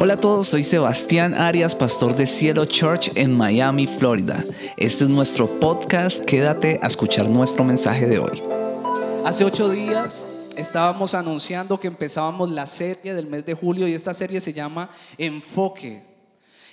Hola a todos, soy Sebastián Arias, pastor de Cielo Church en Miami, Florida. Este es nuestro podcast, quédate a escuchar nuestro mensaje de hoy. Hace ocho días estábamos anunciando que empezábamos la serie del mes de julio y esta serie se llama Enfoque.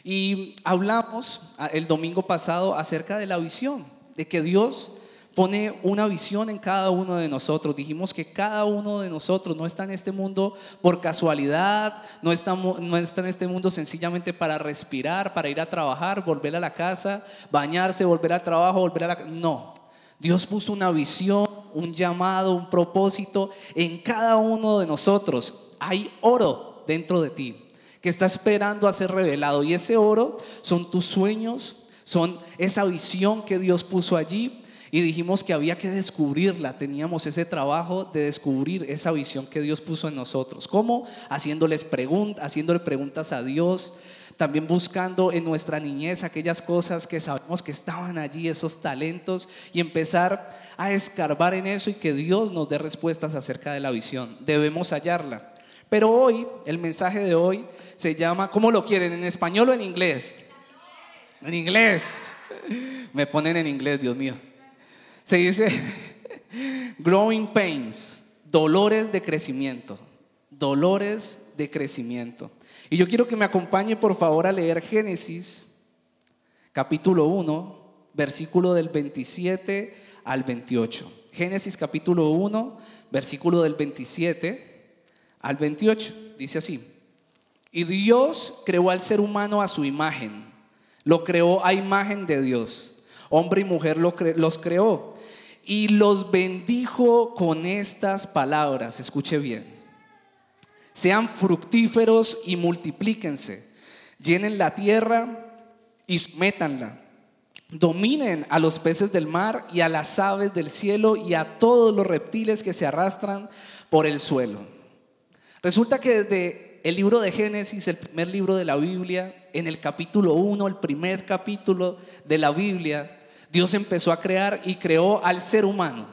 Y hablamos ah, el domingo pasado acerca de la visión, de que Dios pone una visión en cada uno de nosotros. Dijimos que cada uno de nosotros no está en este mundo por casualidad, no está, no está en este mundo sencillamente para respirar, para ir a trabajar, volver a la casa, bañarse, volver al trabajo, volver a la... No, Dios puso una visión, un llamado, un propósito en cada uno de nosotros. Hay oro dentro de ti que está esperando a ser revelado y ese oro son tus sueños, son esa visión que Dios puso allí y dijimos que había que descubrirla. Teníamos ese trabajo de descubrir esa visión que Dios puso en nosotros. ¿Cómo? Haciéndoles preguntas, haciéndole preguntas a Dios, también buscando en nuestra niñez aquellas cosas que sabemos que estaban allí, esos talentos, y empezar a escarbar en eso y que Dios nos dé respuestas acerca de la visión. Debemos hallarla. Pero hoy, el mensaje de hoy se llama, ¿cómo lo quieren? ¿En español o en inglés? En inglés. Me ponen en inglés, Dios mío. Se dice growing pains, dolores de crecimiento, dolores de crecimiento. Y yo quiero que me acompañe por favor a leer Génesis capítulo 1, versículo del 27 al 28. Génesis capítulo 1, versículo del 27 al 28. Dice así. Y Dios creó al ser humano a su imagen. Lo creó a imagen de Dios. Hombre y mujer los creó y los bendijo con estas palabras. Escuche bien. Sean fructíferos y multiplíquense. Llenen la tierra y sométanla. Dominen a los peces del mar y a las aves del cielo y a todos los reptiles que se arrastran por el suelo. Resulta que desde el libro de Génesis, el primer libro de la Biblia, en el capítulo 1, el primer capítulo de la Biblia, Dios empezó a crear y creó al ser humano.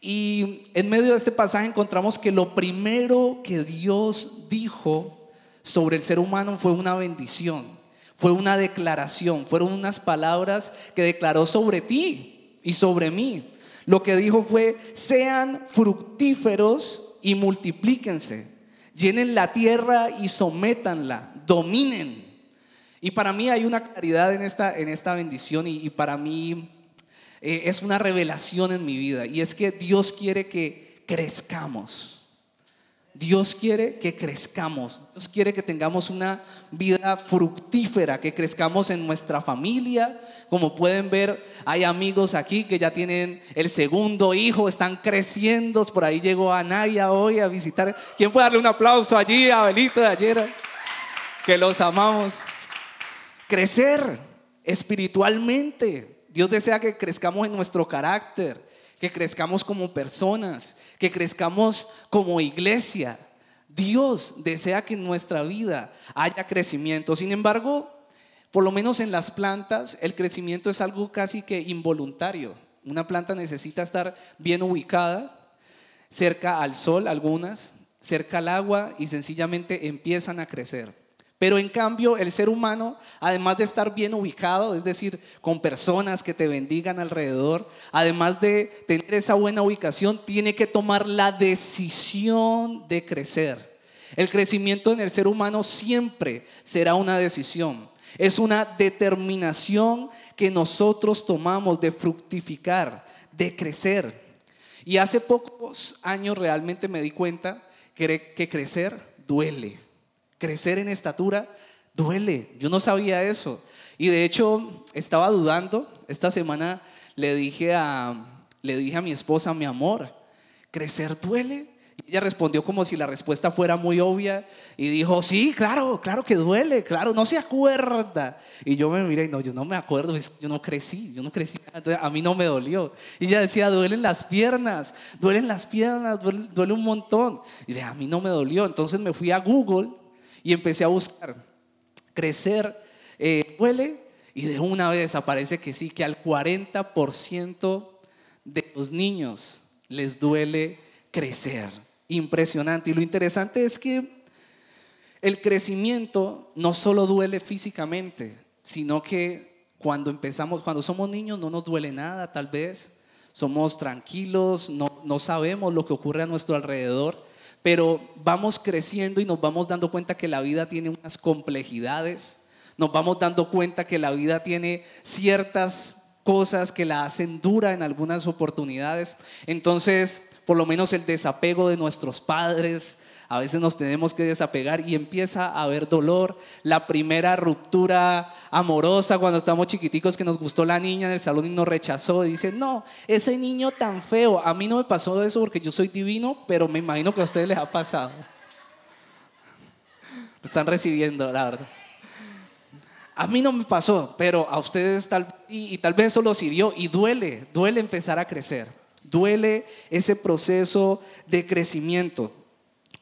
Y en medio de este pasaje encontramos que lo primero que Dios dijo sobre el ser humano fue una bendición, fue una declaración, fueron unas palabras que declaró sobre ti y sobre mí. Lo que dijo fue, sean fructíferos y multiplíquense, llenen la tierra y sométanla, dominen. Y para mí hay una claridad en esta, en esta bendición y, para mí eh, es una revelación en mi vida. Y es que Dios quiere que crezcamos. Dios quiere que crezcamos. Dios quiere que tengamos una vida fructífera, que crezcamos en nuestra familia. Como pueden ver, hay amigos aquí que ya tienen el segundo hijo, están creciendo. Por ahí llegó Anaya hoy a visitar. ¿Quién puede darle un aplauso allí a Abelito de ayer? Que los amamos crecer espiritualmente. Dios desea que crezcamos en nuestro carácter, que crezcamos como personas, que crezcamos como iglesia. Dios desea que en nuestra vida haya crecimiento. Sin embargo, por lo menos en las plantas, el crecimiento es algo casi que involuntario. Una planta necesita estar bien ubicada, cerca al sol algunas, cerca al agua y sencillamente empiezan a crecer. Pero en cambio, el ser humano, además de estar bien ubicado, es decir, con personas que te bendigan alrededor, además de tener esa buena ubicación, tiene que tomar la decisión de crecer. El crecimiento en el ser humano siempre será una decisión. Es una determinación que nosotros tomamos de fructificar, de crecer. Y hace pocos años realmente me di cuenta que, crecer duele crecer en estatura duele. Yo no sabía eso. Y de hecho estaba dudando. Esta semana le dije a, le dije a mi esposa, mi amor, ¿crecer duele? Y ella respondió como si la respuesta fuera muy obvia y dijo, sí, claro, claro que duele, claro, no se acuerda. Y yo me miré y no, yo no me acuerdo, yo no crecí, yo no crecí, a mí no me dolió. Y ella decía, duelen las piernas, duelen las piernas, duele, un montón. Y a mí no me dolió. Entonces me fui a Google y empecé a buscar. Crecer eh, y de una vez aparece que sí, que al 40% de los niños les duele crecer. Impresionante. Y lo interesante es que el crecimiento no solo duele físicamente, sino que cuando empezamos, cuando somos niños no nos duele nada, tal vez somos tranquilos, no, no sabemos lo que ocurre a nuestro alrededor, pero vamos creciendo y nos vamos dando cuenta que la vida tiene unas complejidades, nos vamos dando cuenta que la vida tiene ciertas cosas que la hacen dura en algunas oportunidades. Entonces, por lo menos el desapego de nuestros padres, a veces nos tenemos que desapegar y empieza a haber dolor. La primera ruptura amorosa cuando estamos chiquiticos que nos gustó la niña en el salón y nos rechazó. Dice, no, ese niño tan feo. A mí no me pasó eso porque yo soy divino, pero me imagino que a ustedes les ha pasado. están recibiendo, la verdad. A mí no me pasó, pero a ustedes tal y, y tal vez eso los hirió y duele, duele empezar a crecer. Duele ese proceso de crecimiento.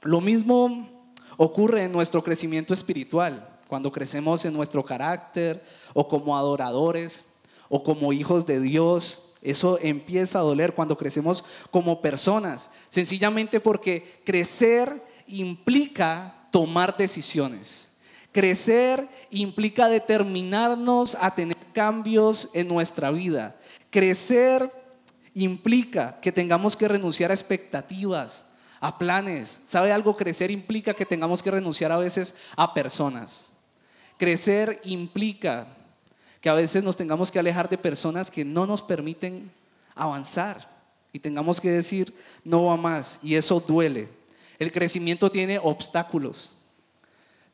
Lo mismo ocurre en nuestro crecimiento espiritual, cuando crecemos en nuestro carácter o como adoradores o como hijos de Dios. Eso empieza a doler cuando crecemos como personas, sencillamente porque crecer implica tomar decisiones. Crecer implica determinarnos a tener cambios en nuestra vida. Crecer implica que tengamos que renunciar a expectativas, a planes. ¿Sabe algo? Crecer implica que tengamos que renunciar a veces a personas. Crecer implica que a veces nos tengamos que alejar de personas que no nos permiten avanzar y tengamos que decir no va más y eso duele. El crecimiento tiene obstáculos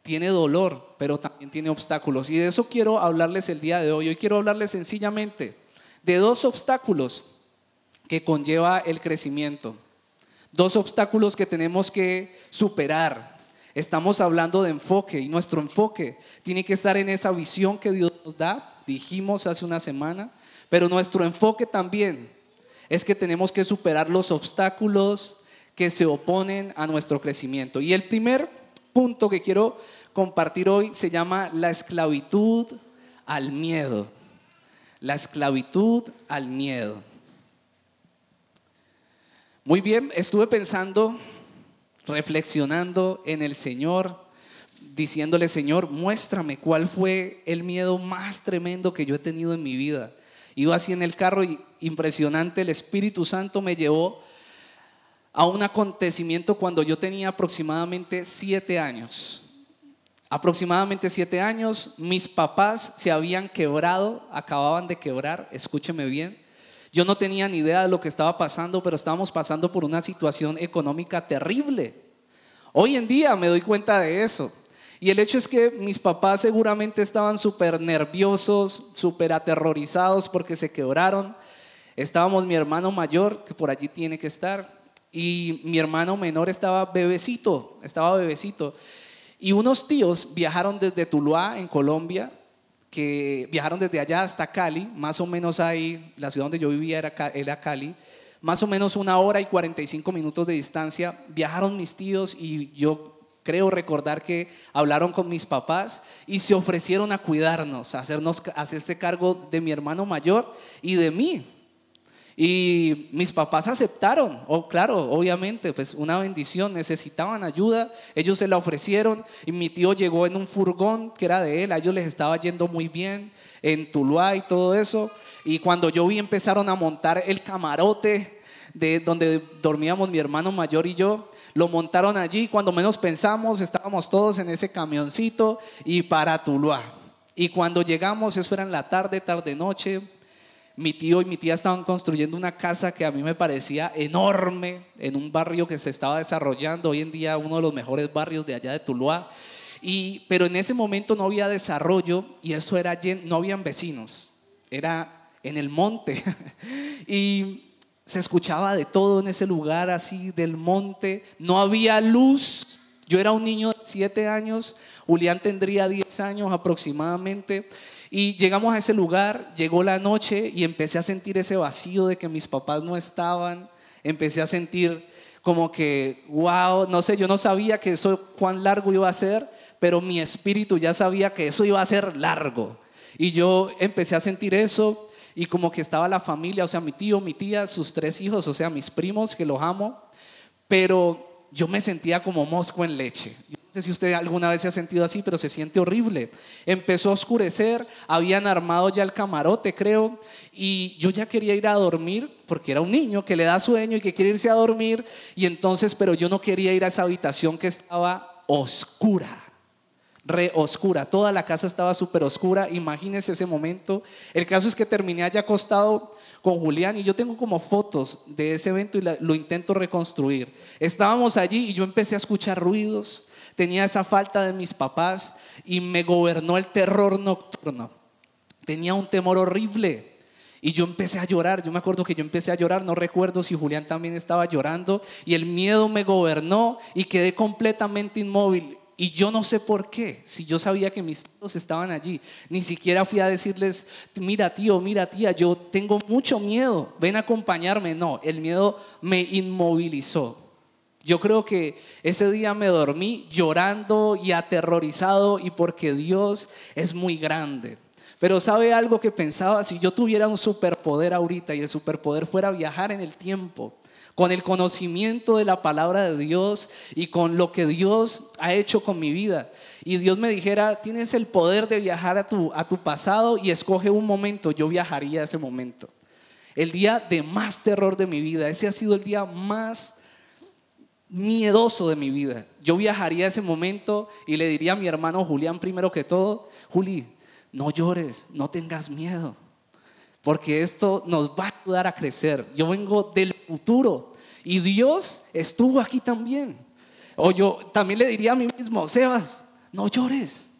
tiene dolor, pero también tiene obstáculos. Y de eso quiero hablarles el día de hoy. Hoy quiero hablarles sencillamente de dos obstáculos que conlleva el crecimiento. Dos obstáculos que tenemos que superar. Estamos hablando de enfoque y nuestro enfoque tiene que estar en esa visión que Dios nos da, dijimos hace una semana, pero nuestro enfoque también es que tenemos que superar los obstáculos que se oponen a nuestro crecimiento. Y el primer punto que quiero compartir hoy se llama la esclavitud al miedo. La esclavitud al miedo. Muy bien, estuve pensando, reflexionando en el Señor, diciéndole, Señor, muéstrame cuál fue el miedo más tremendo que yo he tenido en mi vida. Iba así en el carro y impresionante, el Espíritu Santo me llevó a un acontecimiento cuando yo tenía aproximadamente siete años aproximadamente siete años, mis papás se habían quebrado, acababan de quebrar, escúcheme bien. Yo no tenía ni idea de lo que estaba pasando, pero estábamos pasando por una situación económica terrible. Hoy en día me doy cuenta de eso. Y el hecho es que mis papás seguramente estaban súper nerviosos, súper aterrorizados porque se quebraron. Estábamos mi hermano mayor, que por allí tiene que estar, y mi hermano menor estaba bebecito, estaba bebecito. Y unos tíos viajaron desde Tuluá, en Colombia, que viajaron desde allá hasta Cali, más o menos ahí, la ciudad donde yo vivía era, Cali, más o menos una hora y 45 minutos de distancia. Viajaron mis tíos y yo creo recordar que hablaron con mis papás y se ofrecieron a cuidarnos, hacernos, hacerse cargo de mi hermano mayor y de mí. Y mis papás aceptaron, oh, claro, obviamente, pues una bendición, necesitaban ayuda, ellos se la ofrecieron y mi tío llegó en un furgón que era de él, a ellos les estaba yendo muy bien en Tuluá y todo eso. Y cuando yo vi empezaron a montar el camarote de donde dormíamos mi hermano mayor y yo, lo montaron allí, cuando menos pensamos estábamos todos en ese camioncito y para Tuluá. Y cuando llegamos, eso era en la tarde, tarde, noche, mi tío y mi tía estaban construyendo una casa que a mí me parecía enorme en un barrio que se estaba desarrollando, hoy en día uno de los mejores barrios de allá de Tuluá. Y, pero en ese momento no había desarrollo y eso era, no habían vecinos, era en el monte. y se escuchaba de todo en ese lugar así del monte, no había luz. Yo era un niño de 7 años, Julián tendría 10 años aproximadamente. Y llegamos a ese lugar, llegó la noche y empecé a sentir ese vacío de que mis papás no estaban. Empecé a sentir como que, wow, no sé, yo no sabía que eso cuán largo iba a ser, pero mi espíritu ya sabía que eso iba a ser largo. Y yo empecé a sentir eso y como que estaba la familia, o sea, mi tío, mi tía, sus tres hijos, o sea, mis primos, que los amo, pero yo me sentía como mosco en leche. No sé si usted alguna vez se ha sentido así, pero se siente horrible. Empezó a oscurecer, habían armado ya el camarote, creo, y yo ya quería ir a dormir porque era un niño que le da sueño y que quiere irse a dormir, y entonces, pero yo no quería ir a esa habitación que estaba oscura re oscura. Toda la casa estaba súper oscura. Imagínense ese momento. El caso es que terminé allá acostado con Julián y yo tengo como fotos de ese evento y lo intento reconstruir. Estábamos allí y yo empecé a escuchar ruidos. Tenía esa falta de mis papás y me gobernó el terror nocturno. Tenía un temor horrible. Y yo empecé a llorar, yo me acuerdo que yo empecé a llorar, no recuerdo si Julián también estaba llorando, y el miedo me gobernó y quedé completamente inmóvil. Y yo no sé por qué, si yo sabía que mis hijos estaban allí, ni siquiera fui a decirles, mira tío, mira tía, yo tengo mucho miedo, ven a acompañarme. No, el miedo me inmovilizó. Yo creo que ese día me dormí llorando y aterrorizado y porque Dios es muy grande. Pero sabe algo que pensaba, si yo tuviera un superpoder ahorita y el superpoder fuera viajar en el tiempo, con el conocimiento de la palabra de Dios y con lo que Dios ha hecho con mi vida. Y Dios me dijera, tienes el poder de viajar a tu, a tu pasado y escoge un momento, yo viajaría a ese momento. El día de más terror de mi vida, ese ha sido el día más miedoso de mi vida. Yo viajaría a ese momento y le diría a mi hermano Julián primero que todo, Juli, no llores, no tengas miedo porque esto nos va a ayudar a crecer. Yo vengo del futuro y Dios estuvo aquí también. O yo también le diría a mí mismo, Sebas, no llores,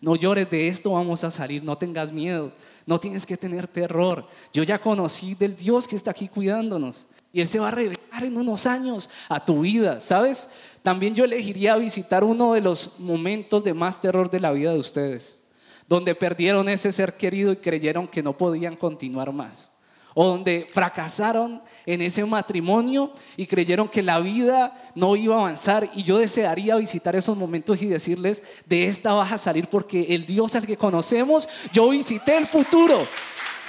no llores, de esto vamos a salir, no tengas miedo, no tienes que tener terror. Yo ya conocí del Dios que está aquí cuidándonos y Él se va a revelar en unos años a tu vida, ¿sabes? También yo elegiría visitar uno de los momentos de más terror de la vida de ustedes donde perdieron ese ser querido y creyeron que no podían continuar más. O donde fracasaron en ese matrimonio y creyeron que la vida no iba a avanzar. Y yo desearía visitar esos momentos y decirles, de esta vas a salir porque el Dios al que conocemos, yo visité el futuro.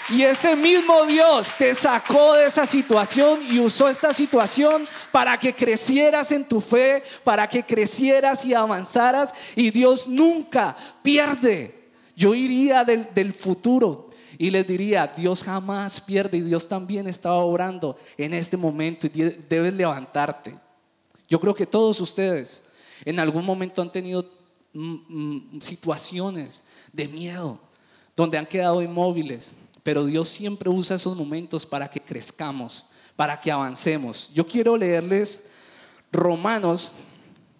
Y ese mismo Dios te sacó de esa situación y usó esta situación para que crecieras en tu fe, para que crecieras y avanzaras. Y Dios nunca pierde yo iría del, futuro y les diría, Dios jamás pierde y Dios también está obrando en este momento y debes levantarte. Yo creo que todos ustedes en algún momento han tenido situaciones de miedo, donde han quedado inmóviles, pero Dios siempre usa esos momentos para que crezcamos, para que avancemos. Yo quiero leerles Romanos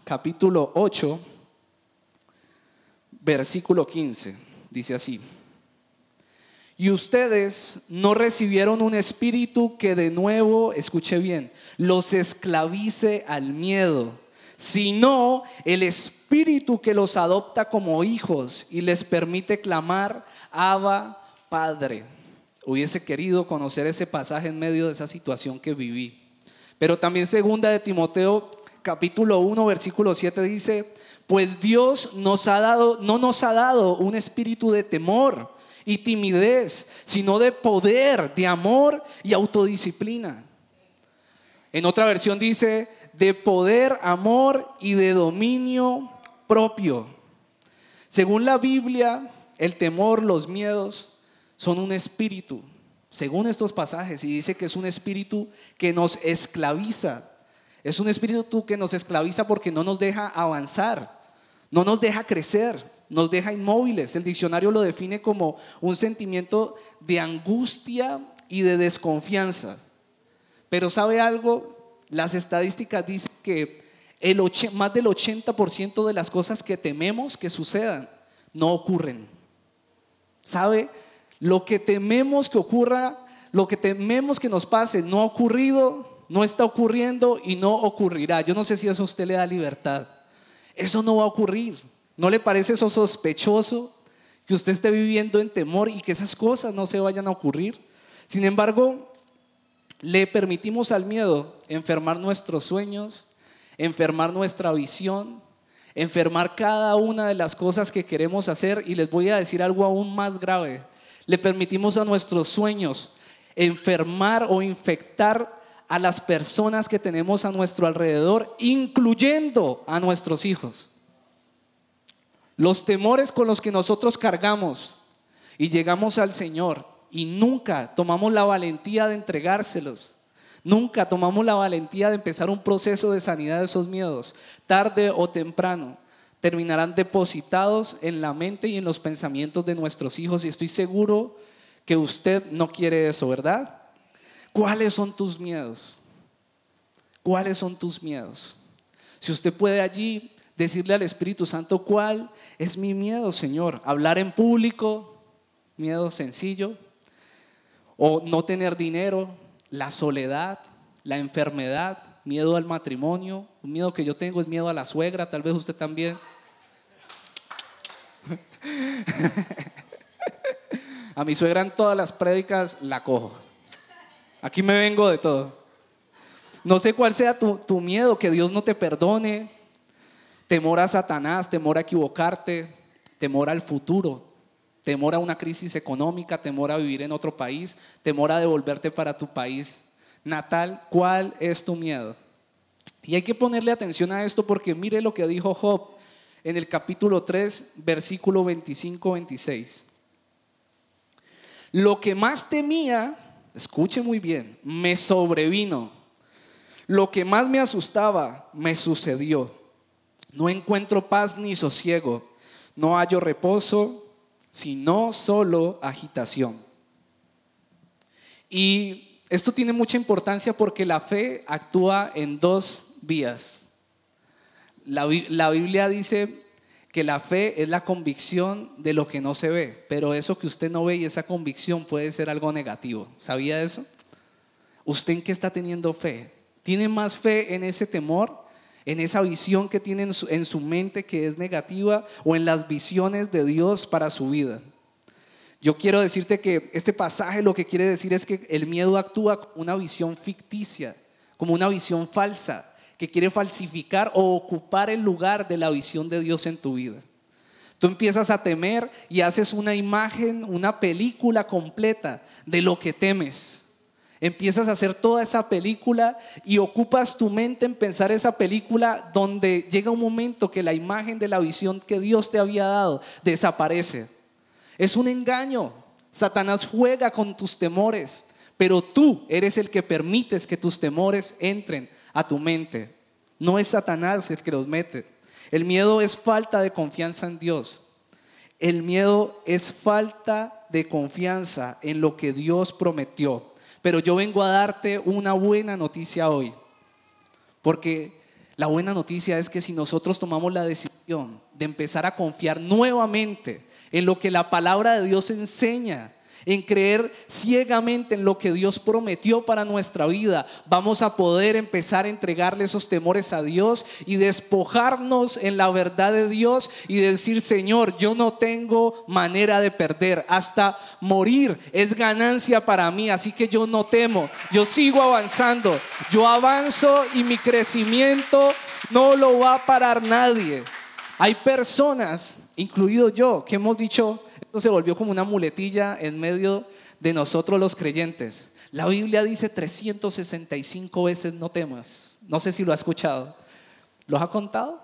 capítulo 8, versículo 15 dice así. Y ustedes no recibieron un espíritu que de nuevo, escuche bien, los esclavice al miedo, sino el espíritu que los adopta como hijos y les permite clamar, Abba, Padre. Hubiese querido conocer ese pasaje en medio de esa situación que viví. Pero también segunda de Timoteo capítulo 1 versículo 7 dice, pues Dios nos ha dado, no nos ha dado un espíritu de temor y timidez, sino de poder, de amor y autodisciplina. En otra versión dice, de poder, amor y de dominio propio. Según la Biblia, el temor, los miedos son un espíritu, según estos pasajes, y dice que es un espíritu que nos esclaviza. Es un espíritu que nos esclaviza porque no nos deja avanzar. No nos deja crecer, nos deja inmóviles. El diccionario lo define como un sentimiento de angustia y de desconfianza. Pero ¿sabe algo? Las estadísticas dicen que más del 80% de las cosas que tememos que sucedan no ocurren. ¿Sabe? Lo que tememos que ocurra, lo que tememos que nos pase, no ha ocurrido, no está ocurriendo y no ocurrirá. Yo no sé si eso a usted le da libertad. Eso no va a ocurrir. ¿No le parece eso sospechoso? Que usted esté viviendo en temor y que esas cosas no se vayan a ocurrir. Sin embargo, le permitimos al miedo enfermar nuestros sueños, enfermar nuestra visión, enfermar cada una de las cosas que queremos hacer. Y les voy a decir algo aún más grave. Le permitimos a nuestros sueños enfermar o infectar a las personas que tenemos a nuestro alrededor, incluyendo a nuestros hijos. Los temores con los que nosotros cargamos y llegamos al Señor y nunca tomamos la valentía de entregárselos. Nunca tomamos la valentía de empezar un proceso de sanidad de esos miedos. Tarde o temprano terminarán depositados en la mente y en los pensamientos de nuestros hijos y estoy seguro que usted no quiere eso, ¿verdad? ¿Cuáles son tus miedos? ¿Cuáles son tus miedos? Si usted puede allí decirle al Espíritu Santo, ¿cuál es mi miedo, Señor? Hablar en público, miedo sencillo, o no tener dinero, la soledad, la enfermedad, miedo al matrimonio, un miedo que yo tengo es miedo a la suegra, tal vez usted también. a mi suegra en todas las prédicas la cojo. Aquí me vengo de todo. No sé cuál sea tu, tu miedo, que Dios no te perdone, temor a Satanás, temor a equivocarte, temor al futuro, temor a una crisis económica, temor a vivir en otro país, temor a devolverte para tu país natal. ¿Cuál es tu miedo? Y hay que ponerle atención a esto porque mire lo que dijo Job en el capítulo 3, versículo 25-26. Lo que más temía, escuche muy bien, me sobrevino. Lo que más me asustaba, me sucedió. No encuentro paz ni sosiego, no hallo reposo, sino solo agitación. Y esto tiene mucha importancia porque la fe actúa en dos vías. La, la, Biblia dice que la fe es la convicción de lo que no se ve, pero eso que usted no ve y esa convicción puede ser algo negativo. ¿Sabía eso? ¿Usted en qué está teniendo fe? ¿Tiene más fe en ese temor en esa visión que tiene en su, mente que es negativa o en las visiones de Dios para su vida. Yo quiero decirte que este pasaje lo que quiere decir es que el miedo actúa como una visión ficticia, como una visión falsa, que quiere falsificar o ocupar el lugar de la visión de Dios en tu vida. Tú empiezas a temer y haces una imagen, una película completa de lo que temes. Empiezas a hacer toda esa película y ocupas tu mente en pensar esa película donde llega un momento que la imagen de la visión que Dios te había dado desaparece. Es un engaño. Satanás juega con tus temores, pero tú eres el que permites que tus temores entren a tu mente. No es Satanás el que los mete. El miedo es falta de confianza en Dios. El miedo es falta de confianza en lo que Dios prometió. Pero yo vengo a darte una buena noticia hoy. Porque la buena noticia es que si nosotros tomamos la decisión de empezar a confiar nuevamente en lo que la palabra de Dios enseña, en creer ciegamente en lo que Dios prometió para nuestra vida, vamos a poder empezar a entregarle esos temores a Dios y despojarnos en la verdad de Dios y decir, Señor, yo no tengo manera de perder, hasta morir es ganancia para mí, así que yo no temo, yo sigo avanzando, yo avanzo y mi crecimiento no lo va a parar nadie. Hay personas, incluido yo, que hemos dicho, se volvió como una muletilla en medio de nosotros los creyentes. La Biblia dice 365 veces no temas. No sé si lo ha escuchado. ¿Los ha contado?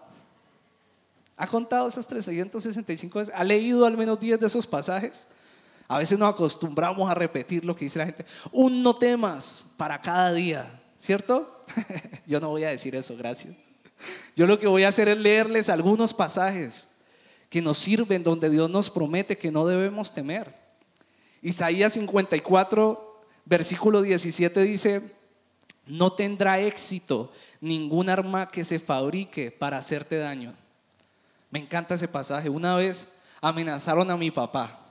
¿Ha contado esas 365 veces? ¿Ha leído al menos 10 de esos pasajes? A veces nos acostumbramos a repetir lo que dice la gente. Un no temas para cada día, ¿cierto? Yo no voy a decir eso, gracias. Yo lo que voy a hacer es leerles algunos pasajes que nos sirven, donde Dios nos promete que no debemos temer. Isaías 54, versículo 17 dice, no tendrá éxito ningún arma que se fabrique para hacerte daño. Me encanta ese pasaje. Una vez amenazaron a mi papá.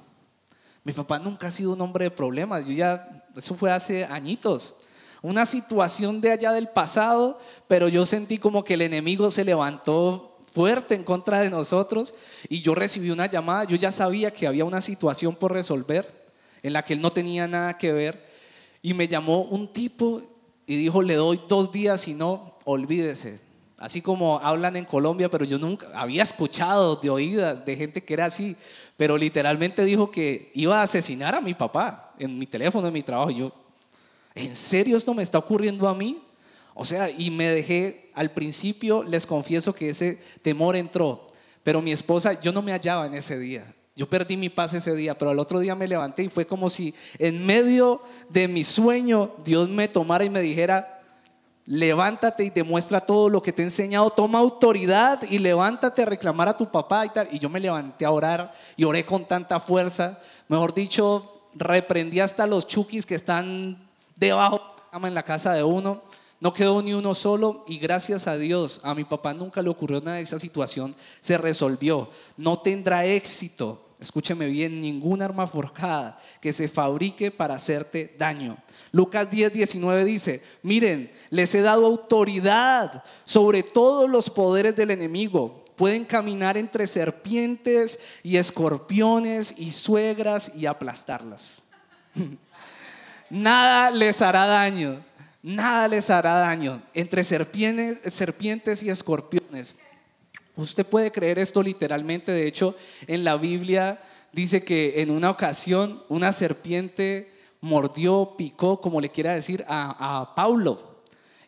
Mi papá nunca ha sido un hombre de problemas. Yo ya, eso fue hace añitos. Una situación de allá del pasado, pero yo sentí como que el enemigo se levantó fuerte en contra de nosotros y yo recibí una llamada, yo ya sabía que había una situación por resolver en la que él no tenía nada que ver y me llamó un tipo y dijo, le doy dos días y no, olvídese. Así como hablan en Colombia, pero yo nunca había escuchado de oídas de gente que era así, pero literalmente dijo que iba a asesinar a mi papá en mi teléfono, en mi trabajo. yo, ¿En serio esto me está ocurriendo a mí? O sea, y me dejé, al principio les confieso que ese temor entró, pero mi esposa, yo no me hallaba en ese día. Yo perdí mi paz ese día, pero al otro día me levanté y fue como si en medio de mi sueño Dios me tomara y me dijera, levántate y demuestra todo lo que te he enseñado, toma autoridad y levántate a reclamar a tu papá y tal. Y yo me levanté a orar y oré con tanta fuerza. Mejor dicho, reprendí hasta los chukis que están debajo de la cama en la casa de uno. No quedó ni uno solo y gracias a Dios, a mi papá nunca le ocurrió nada de esa situación, se resolvió. No tendrá éxito, escúcheme bien, ningún arma forjada que se fabrique para hacerte daño. Lucas 10, 19 dice, miren, les he dado autoridad sobre todos los poderes del enemigo. Pueden caminar entre serpientes y escorpiones y suegras y aplastarlas. Nada les hará daño nada les hará daño. Entre serpientes, serpientes y escorpiones. Usted puede creer esto literalmente, de hecho en la Biblia dice que en una ocasión una serpiente mordió, picó, como le quiera decir, a, a Paulo.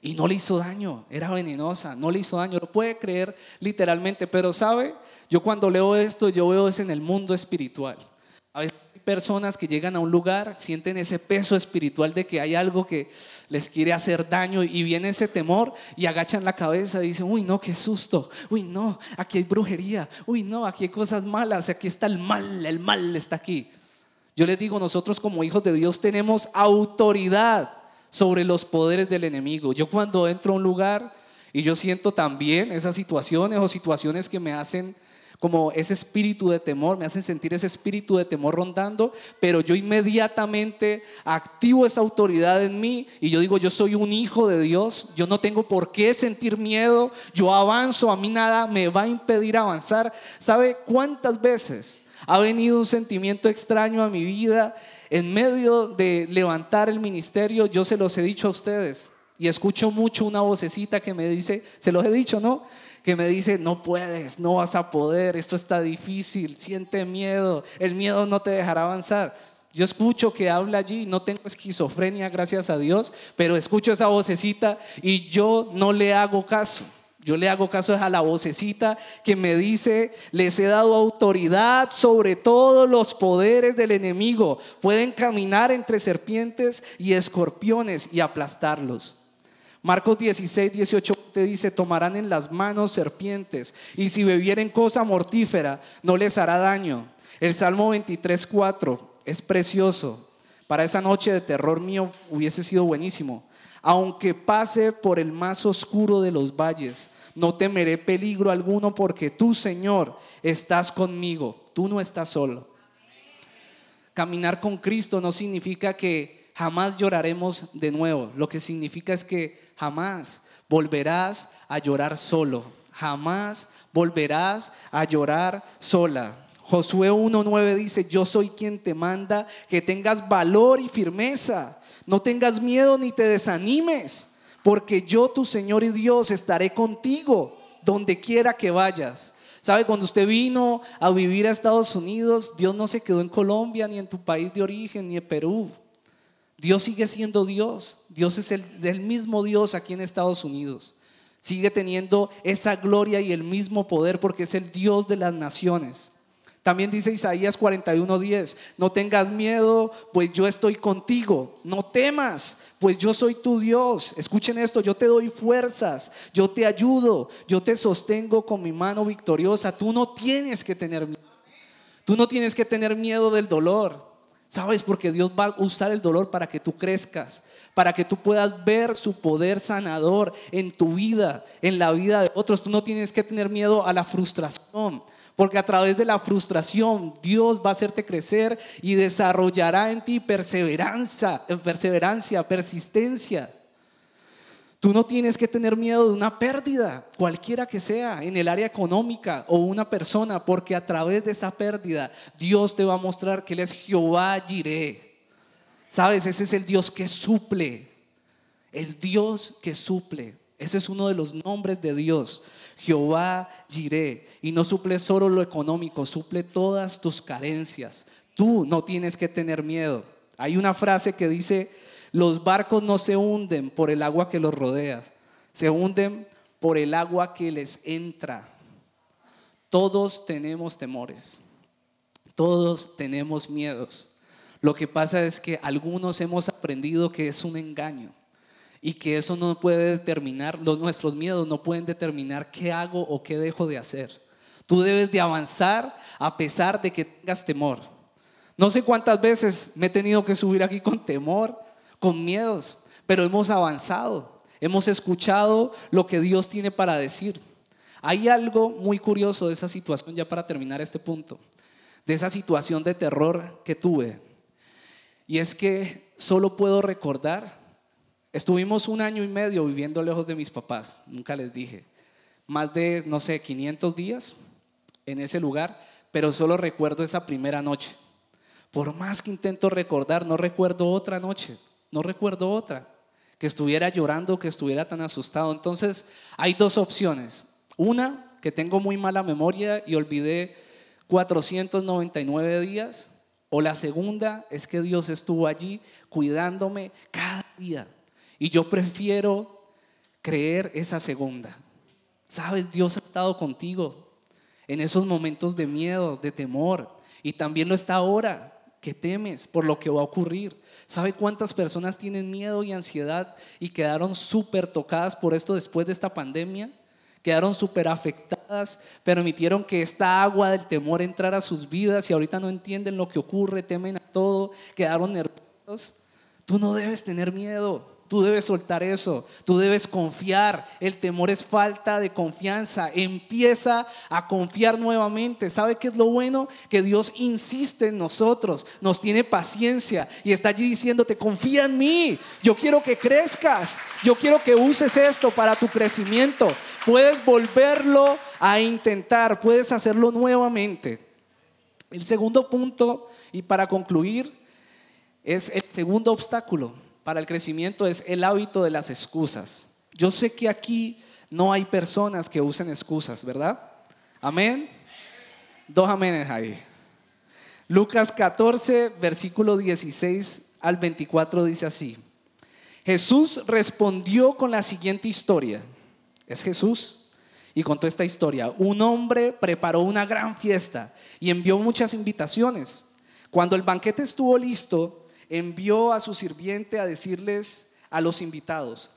Y no le hizo daño, era venenosa, no le hizo daño, lo puede creer literalmente, pero sabe, yo cuando leo esto, yo veo es en el mundo espiritual. A veces hay personas que llegan a un lugar, sienten ese peso espiritual de que hay algo que les quiere hacer daño y viene ese temor y agachan la cabeza y dicen, uy, no, qué susto, uy, no, aquí hay brujería, uy, no, aquí hay cosas malas, aquí está el mal, el mal está aquí. Yo les digo, nosotros como hijos de Dios tenemos autoridad sobre los poderes del enemigo. Yo cuando entro a un lugar y yo siento también esas situaciones o situaciones que me hacen como ese espíritu de temor, me hacen sentir ese espíritu de temor rondando, pero yo inmediatamente activo esa autoridad en mí y yo digo, yo soy un hijo de Dios, yo no tengo por qué sentir miedo, yo avanzo, a mí nada me va a impedir avanzar. ¿Sabe cuántas veces ha venido un sentimiento extraño a mi vida en medio de levantar el ministerio? Yo se los he dicho a ustedes y escucho mucho una vocecita que me dice, se los he dicho, ¿no? Que me dice, no puedes, no vas a poder, esto está difícil, siente miedo, el miedo no te dejará avanzar. Yo escucho que habla allí, no tengo esquizofrenia, gracias a Dios, pero escucho esa vocecita y yo no le hago caso. Yo le hago caso a la vocecita que me dice, les he dado autoridad sobre todos los poderes del enemigo. Pueden caminar entre serpientes y escorpiones y aplastarlos. Marcos 16, 18 te dice, tomarán en las manos serpientes y si bebieren cosa mortífera no les hará daño. El Salmo 23, 4 es precioso. Para esa noche de terror mío hubiese sido buenísimo. Aunque pase por el más oscuro de los valles, no temeré peligro alguno porque tú, Señor, estás conmigo. Tú no estás solo. Caminar con Cristo no significa que jamás lloraremos de nuevo. Lo que significa es que jamás volverás a llorar solo, jamás volverás a llorar sola. Josué 1.9 dice, yo soy quien te manda que tengas valor y firmeza, no tengas miedo ni te desanimes, porque yo tu Señor y Dios estaré contigo donde quiera que vayas. ¿Sabe? Cuando usted vino a vivir a Estados Unidos, Dios no se quedó en Colombia, ni en tu país de origen, ni en Perú. Dios sigue siendo Dios. Dios es el mismo Dios aquí en Estados Unidos. Sigue teniendo esa gloria y el mismo poder porque es el Dios de las naciones. También dice Isaías 41:10, no tengas miedo, pues yo estoy contigo. No temas, pues yo soy tu Dios. Escuchen esto, yo te doy fuerzas, yo te ayudo, yo te sostengo con mi mano victoriosa. Tú no tienes que tener miedo. Tú no tienes que tener miedo del dolor. ¿Sabes? Porque Dios va a usar el dolor para que tú crezcas, para que tú puedas ver su poder sanador en tu vida, en la vida de otros. Tú no tienes que tener miedo a la frustración, porque a través de la frustración Dios va a hacerte crecer y desarrollará en ti perseverancia, perseverancia, persistencia. Tú no tienes que tener miedo de una pérdida, cualquiera que sea, en el área económica o una persona, porque a través de esa pérdida Dios te va a mostrar que Él es Jehová Jireh. Sabes, ese es el Dios que suple, el Dios que suple. Ese es uno de los nombres de Dios, Jehová Jireh. Y no suple solo lo económico, suple todas tus carencias. Tú no tienes que tener miedo. Hay una frase que dice, Los barcos no se hunden por el agua que los rodea, se hunden por el agua que les entra. Todos tenemos temores, todos tenemos miedos. Lo que pasa es que algunos hemos aprendido que es un engaño y que eso no puede determinar, los, nuestros miedos no pueden determinar qué hago o qué dejo de hacer. Tú debes de avanzar a pesar de que tengas temor. No sé cuántas veces me he tenido que subir aquí con temor, con miedos, pero hemos avanzado. Hemos escuchado lo que Dios tiene para decir. Hay algo muy curioso de esa situación, ya para terminar este punto, de esa situación de terror que tuve. Y es que solo puedo recordar, estuvimos un año y medio viviendo lejos de mis papás, nunca les dije, más de, no sé, 500 días en ese lugar, pero solo recuerdo esa primera noche. Por más que intento recordar, no recuerdo otra noche, no recuerdo otra, que estuviera llorando, que estuviera tan asustado. Entonces, hay dos opciones. Una, que tengo muy mala memoria y olvidé 499 días. O la segunda es que Dios estuvo allí cuidándome cada día. Y yo prefiero creer esa segunda. Sabes, Dios ha estado contigo en esos momentos de miedo, de temor. Y también lo está ahora que temes por lo que va a ocurrir. ¿Sabe cuántas personas tienen miedo y ansiedad y quedaron súper tocadas por esto después de esta pandemia? Quedaron súper afectadas, permitieron que esta agua del temor entrara a sus vidas y ahorita no entienden lo que ocurre, temen a todo, quedaron nerviosos. Tú no debes tener miedo. Tú debes soltar eso, tú debes confiar. El temor es falta de confianza. Empieza a confiar nuevamente. ¿Sabe qué es lo bueno? Que Dios insiste en nosotros, nos tiene paciencia y está allí diciéndote, confía en mí. Yo quiero que crezcas, yo quiero que uses esto para tu crecimiento. Puedes volverlo a intentar, puedes hacerlo nuevamente. El segundo punto, y para concluir, es el segundo obstáculo para el crecimiento es el hábito de las excusas. Yo sé que aquí no hay personas que usen excusas, ¿verdad? Amén. Dos aménes ahí. Lucas 14, versículo 16 al 24 dice así. Jesús respondió con la siguiente historia. Es Jesús. Y contó esta historia. Un hombre preparó una gran fiesta y envió muchas invitaciones. Cuando el banquete estuvo listo, envió a su sirviente a decirles a los invitados,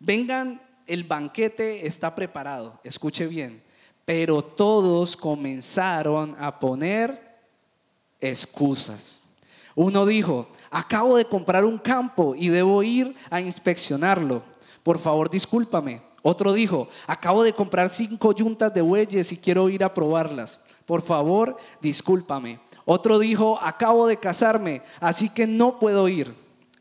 vengan, el banquete está preparado, escuche bien, pero todos comenzaron a poner excusas. Uno dijo, acabo de comprar un campo y debo ir a inspeccionarlo. Por favor, discúlpame. Otro dijo, acabo de comprar cinco yuntas de bueyes y quiero ir a probarlas. Por favor, discúlpame. Otro dijo, acabo de casarme, así que no puedo ir.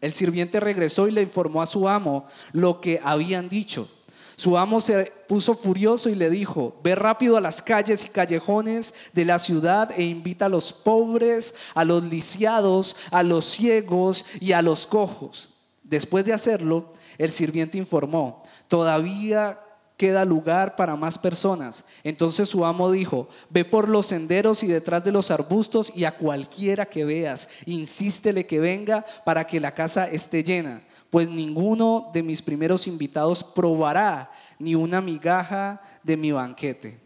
El sirviente regresó y le informó a su amo lo que habían dicho. Su amo se puso furioso y le dijo, ve rápido a las calles y callejones de la ciudad e invita a los pobres, a los lisiados, a los ciegos y a los cojos. Después de hacerlo, el sirviente informó, todavía queda lugar para más personas. Entonces su amo dijo, ve por los senderos y detrás de los arbustos y a cualquiera que veas, insístele que venga para que la casa esté llena, pues ninguno de mis primeros invitados probará ni una migaja de mi banquete.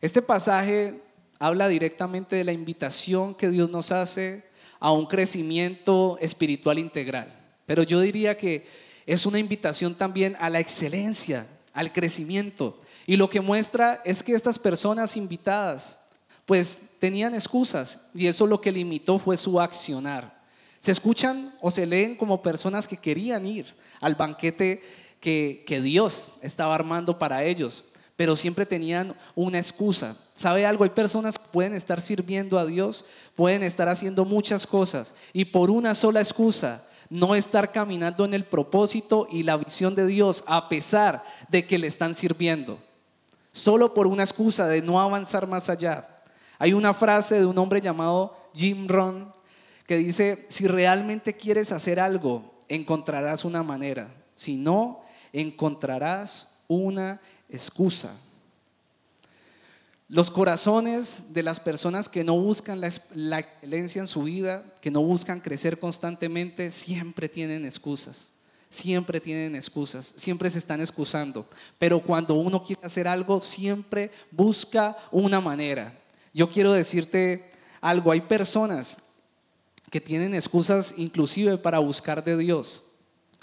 Este pasaje habla directamente de la invitación que Dios nos hace a un crecimiento espiritual integral. Pero yo diría que es una invitación también a la excelencia, al crecimiento. Y lo que muestra es que estas personas invitadas, pues tenían excusas y eso lo que limitó fue su accionar. Se escuchan o se leen como personas que querían ir al banquete que, que Dios estaba armando para ellos, pero siempre tenían una excusa. ¿Sabe algo? Hay personas que pueden estar sirviendo a Dios, pueden estar haciendo muchas cosas y por una sola excusa no estar caminando en el propósito y la visión de Dios a pesar de que le están sirviendo. Solo por una excusa de no avanzar más allá. Hay una frase de un hombre llamado Jim Ron que dice, si realmente quieres hacer algo, encontrarás una manera. Si no, encontrarás una excusa. Los corazones de las personas que no buscan la, excelencia en su vida, que no buscan crecer constantemente, siempre tienen excusas siempre tienen excusas, siempre se están excusando. Pero cuando uno quiere hacer algo, siempre busca una manera. Yo quiero decirte algo, hay personas que tienen excusas inclusive para buscar de Dios.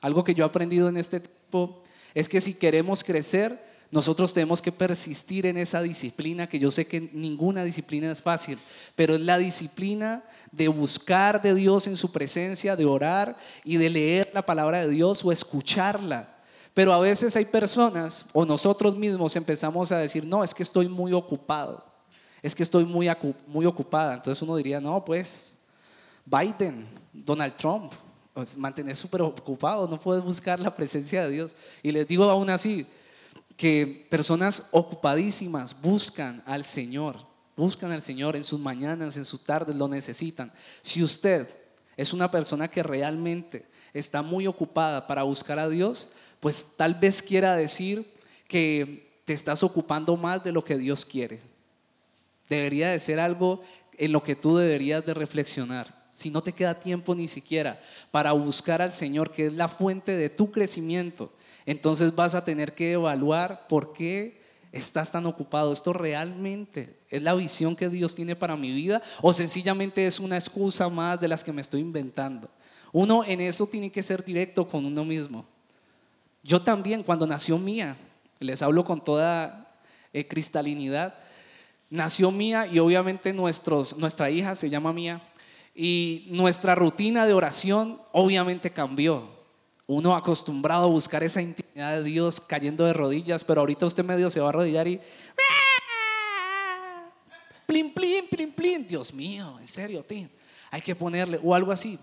Algo que yo he aprendido en este tiempo es que si queremos crecer, nosotros tenemos que persistir en esa disciplina, que yo sé que ninguna disciplina es fácil, pero es la disciplina de buscar de Dios en su presencia, de orar y de leer la palabra de Dios o escucharla. Pero a veces hay personas o nosotros mismos empezamos a decir, no, es que estoy muy ocupado, es que estoy muy, muy ocupada. Entonces uno diría, no, pues Biden, Donald Trump, mantener súper ocupado, no puedes buscar la presencia de Dios. Y les digo aún así, que personas ocupadísimas buscan al Señor, buscan al Señor en sus mañanas, en sus tardes, lo necesitan. Si usted es una persona que realmente está muy ocupada para buscar a Dios, pues tal vez quiera decir que te estás ocupando más de lo que Dios quiere. Debería de ser algo en lo que tú deberías de reflexionar. Si no te queda tiempo ni siquiera para buscar al Señor, que es la fuente de tu crecimiento, entonces vas a tener que evaluar por qué estás tan ocupado. ¿Esto realmente es la visión que Dios tiene para mi vida o sencillamente es una excusa más de las que me estoy inventando? Uno en eso tiene que ser directo con uno mismo. Yo también, cuando nació Mía, les hablo con toda eh, cristalinidad, nació Mía y obviamente nuestros, nuestra hija se llama Mía y nuestra rutina de oración obviamente cambió uno acostumbrado a buscar esa intimidad de Dios cayendo de rodillas, pero ahorita usted medio se va a arrodillar y... Plin, plin, plin, plin. Dios mío, en serio, tío. Hay que ponerle, o algo así.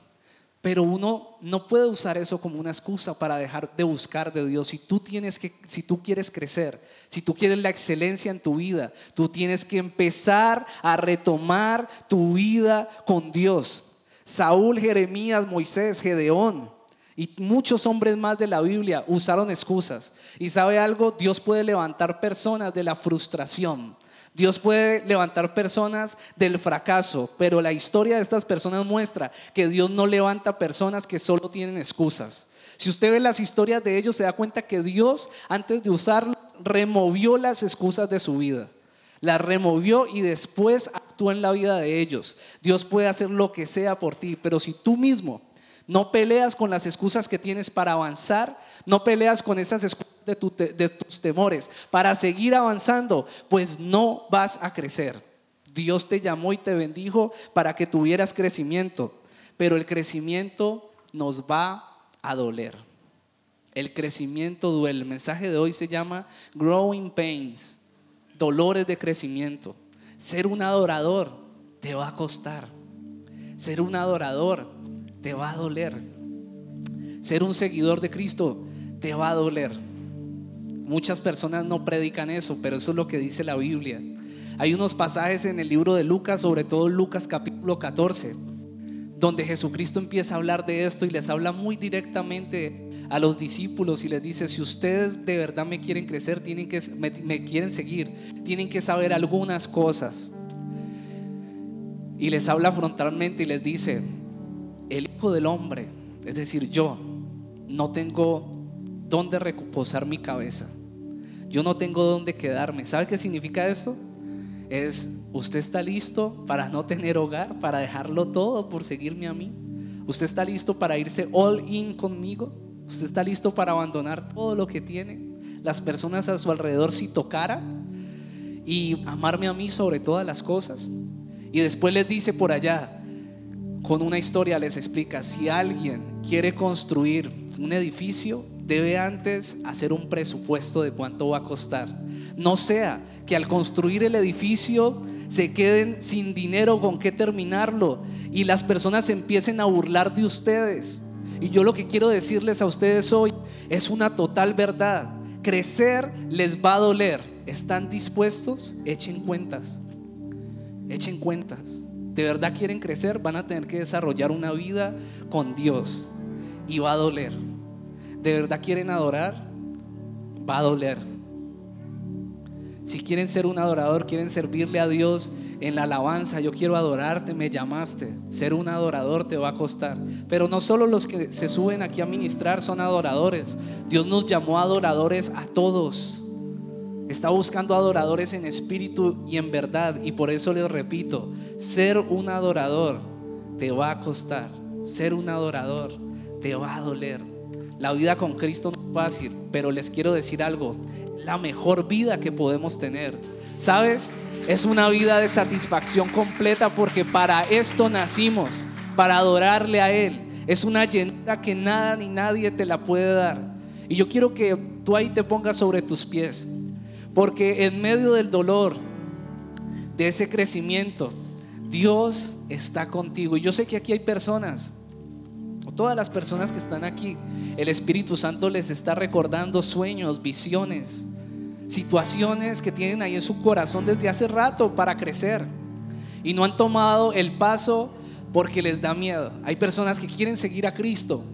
Pero uno no puede usar eso como una excusa para dejar de buscar de Dios. Si tú tienes que, si tú quieres crecer, si tú quieres la excelencia en tu vida, tú tienes que empezar a retomar tu vida con Dios. Saúl, Jeremías, Moisés, Gedeón, y muchos hombres más de la Biblia usaron excusas. Y sabe algo, Dios puede levantar personas de la frustración. Dios puede levantar personas del fracaso, pero la historia de estas personas muestra que Dios no levanta personas que solo tienen excusas. Si usted ve las historias de ellos, se da cuenta que Dios, antes de usarlo, removió las excusas de su vida. Las removió y después actuó en la vida de ellos. Dios puede hacer lo que sea por ti, pero si tú mismo no peleas con las excusas que tienes para avanzar, no peleas con esas excusas de, tus temores para seguir avanzando, pues no vas a crecer. Dios te llamó y te bendijo para que tuvieras crecimiento, pero el crecimiento nos va a doler. El crecimiento duele. El mensaje de hoy se llama Growing Pains, dolores de crecimiento. Ser un adorador te va a costar. Ser un adorador te va a doler. Ser un seguidor de Cristo te va a doler. Muchas personas no predican eso, pero eso es lo que dice la Biblia. Hay unos pasajes en el libro de Lucas, sobre todo Lucas capítulo 14, donde Jesucristo empieza a hablar de esto y les habla muy directamente a los discípulos y les dice, si ustedes de verdad me quieren crecer, tienen que, me, me quieren seguir, tienen que saber algunas cosas. Y les habla frontalmente y les dice, el Hijo del Hombre, es decir, yo, no tengo dónde reposar mi cabeza. Yo no tengo dónde quedarme. ¿Sabe qué significa esto? Es, usted está listo para no tener hogar, para dejarlo todo por seguirme a mí. Usted está listo para irse all in conmigo. Usted está listo para abandonar todo lo que tiene. Las personas a su alrededor si tocara y amarme a mí sobre todas las cosas. Y después les dice por allá, con una historia les explica, si alguien quiere construir un edificio, debe antes hacer un presupuesto de cuánto va a costar. No sea que al construir el edificio se queden sin dinero con qué terminarlo y las personas empiecen a burlar de ustedes. Y yo lo que quiero decirles a ustedes hoy es una total verdad. Crecer les va a doler. ¿Están dispuestos? Echen cuentas. Echen cuentas de verdad quieren crecer, van a tener que desarrollar una vida con Dios y va a doler. De verdad quieren adorar, va a doler. Si quieren ser un adorador, quieren servirle a Dios en la alabanza, yo quiero adorarte, me llamaste. Ser un adorador te va a costar. Pero no solo los que se suben aquí a ministrar son adoradores. Dios nos llamó adoradores a todos. Está buscando adoradores en espíritu y en verdad. Y por eso les repito, ser un adorador te va a costar. Ser un adorador te va a doler. La vida con Cristo no es fácil, pero les quiero decir algo. La mejor vida que podemos tener. ¿Sabes? Es una vida de satisfacción completa porque para esto nacimos, para adorarle a Él. Es una llenura que nada ni nadie te la puede dar. Y yo quiero que tú ahí te pongas sobre tus pies. Porque en medio del dolor, de ese crecimiento, Dios está contigo. Y yo sé que aquí hay personas, todas las personas que están aquí, el Espíritu Santo les está recordando sueños, visiones, situaciones que tienen ahí en su corazón desde hace rato para crecer. Y no han tomado el paso porque les da miedo. Hay personas que quieren seguir a Cristo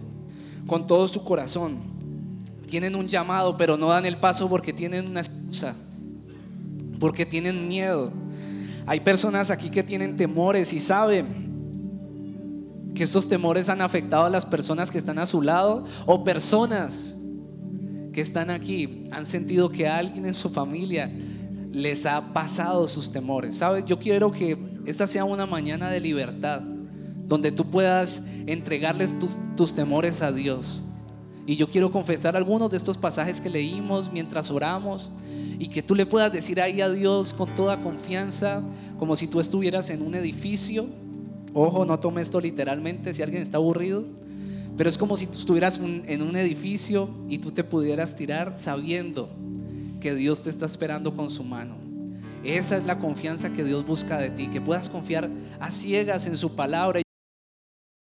con todo su corazón. Tienen un llamado, pero no dan el paso porque tienen una porque tienen miedo. Hay personas aquí que tienen temores y saben que esos temores han afectado a las personas que están a su lado o personas que están aquí han sentido que alguien en su familia les ha pasado sus temores. ¿Sabes? Yo quiero que esta sea una mañana de libertad, donde tú puedas entregarles tus temores a Dios. Y yo quiero confesar algunos de estos pasajes que leímos mientras oramos y que tú le puedas decir ahí a Dios con toda confianza, como si tú estuvieras en un edificio. Ojo, no tome esto literalmente si alguien está aburrido. Pero es como si tú estuvieras en un edificio y tú te pudieras tirar sabiendo que Dios te está esperando con su mano. Esa es la confianza que Dios busca de ti, que puedas confiar a ciegas en su palabra.